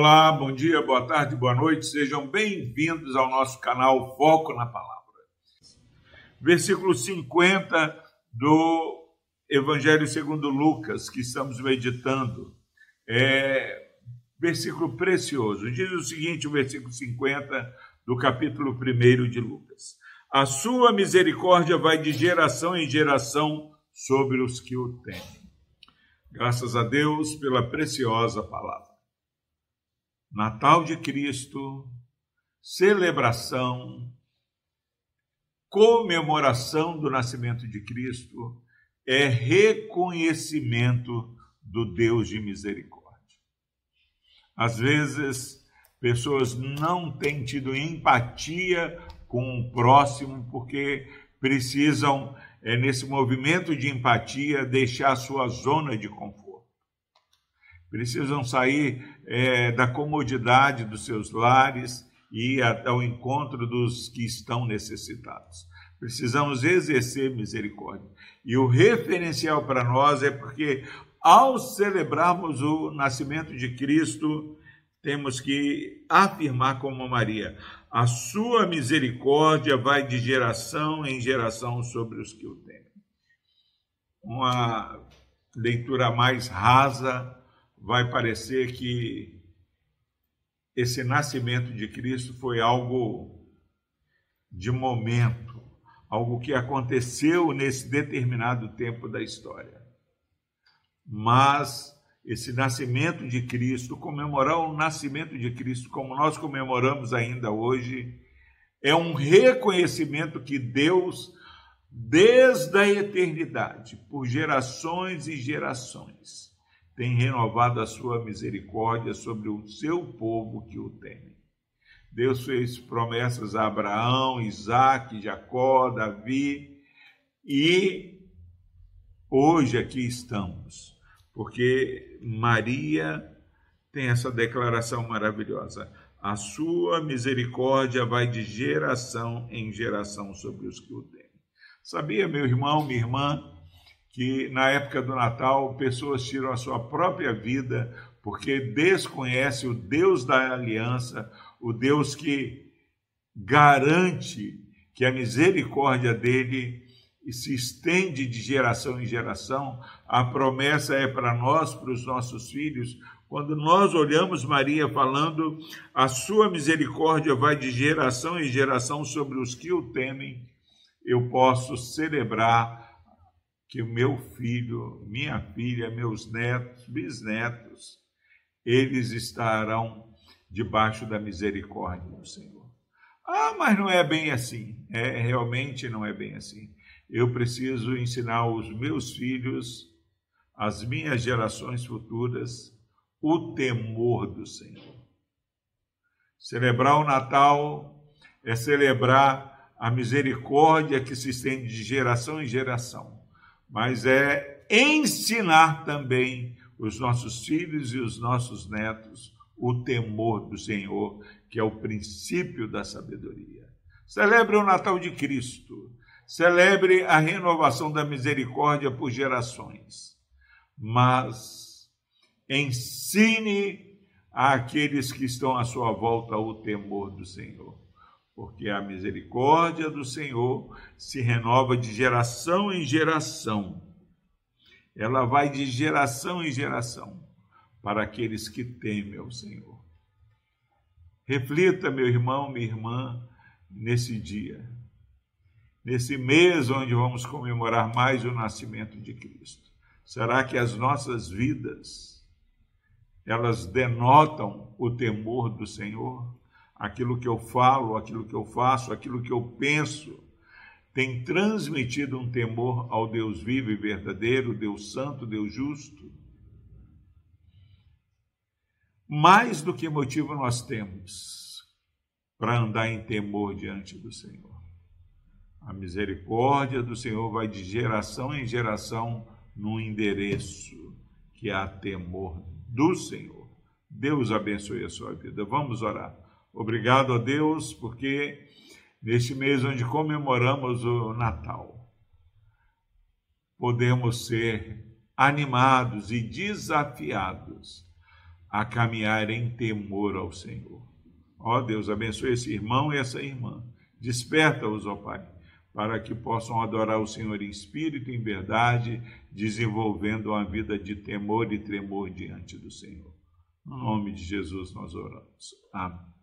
Olá, bom dia, boa tarde, boa noite, sejam bem-vindos ao nosso canal Foco na Palavra. Versículo 50 do Evangelho segundo Lucas, que estamos meditando. É versículo precioso. Diz o seguinte, o versículo 50 do capítulo 1 de Lucas. A sua misericórdia vai de geração em geração sobre os que o temem. Graças a Deus pela preciosa palavra. Natal de Cristo, celebração, comemoração do nascimento de Cristo é reconhecimento do Deus de misericórdia. Às vezes, pessoas não têm tido empatia com o próximo porque precisam, é, nesse movimento de empatia, deixar a sua zona de conforto precisam sair é, da comodidade dos seus lares e ir ao encontro dos que estão necessitados. Precisamos exercer misericórdia. E o referencial para nós é porque, ao celebrarmos o nascimento de Cristo, temos que afirmar como Maria: a sua misericórdia vai de geração em geração sobre os que o temem. Uma leitura mais rasa vai parecer que esse nascimento de Cristo foi algo de momento, algo que aconteceu nesse determinado tempo da história. Mas esse nascimento de Cristo, comemorar o nascimento de Cristo, como nós comemoramos ainda hoje, é um reconhecimento que Deus, desde a eternidade, por gerações e gerações, tem renovado a sua misericórdia sobre o seu povo que o teme. Deus fez promessas a Abraão, Isaac, Jacó, Davi e hoje aqui estamos, porque Maria tem essa declaração maravilhosa. A sua misericórdia vai de geração em geração sobre os que o temem. Sabia, meu irmão, minha irmã, que na época do Natal pessoas tiram a sua própria vida porque desconhece o Deus da aliança, o Deus que garante que a misericórdia dele se estende de geração em geração. A promessa é para nós, para os nossos filhos. Quando nós olhamos Maria falando, a sua misericórdia vai de geração em geração sobre os que o temem, eu posso celebrar que o meu filho, minha filha, meus netos, bisnetos, eles estarão debaixo da misericórdia do Senhor. Ah, mas não é bem assim. É, realmente não é bem assim. Eu preciso ensinar os meus filhos, as minhas gerações futuras, o temor do Senhor. Celebrar o Natal é celebrar a misericórdia que se estende de geração em geração mas é ensinar também os nossos filhos e os nossos netos o temor do Senhor, que é o princípio da sabedoria. Celebre o Natal de Cristo, celebre a renovação da misericórdia por gerações, mas ensine àqueles que estão à sua volta o temor do Senhor porque a misericórdia do Senhor se renova de geração em geração. Ela vai de geração em geração para aqueles que temem ao Senhor. Reflita, meu irmão, minha irmã, nesse dia, nesse mês onde vamos comemorar mais o nascimento de Cristo. Será que as nossas vidas elas denotam o temor do Senhor? Aquilo que eu falo, aquilo que eu faço, aquilo que eu penso, tem transmitido um temor ao Deus vivo e verdadeiro, Deus santo, Deus justo? Mais do que motivo nós temos para andar em temor diante do Senhor. A misericórdia do Senhor vai de geração em geração no endereço que há temor do Senhor. Deus abençoe a sua vida. Vamos orar. Obrigado a Deus, porque neste mês onde comemoramos o Natal, podemos ser animados e desafiados a caminhar em temor ao Senhor. Ó Deus, abençoe esse irmão e essa irmã. Desperta-os, ó Pai, para que possam adorar o Senhor em espírito e em verdade, desenvolvendo uma vida de temor e tremor diante do Senhor. No nome de Jesus nós oramos. Amém.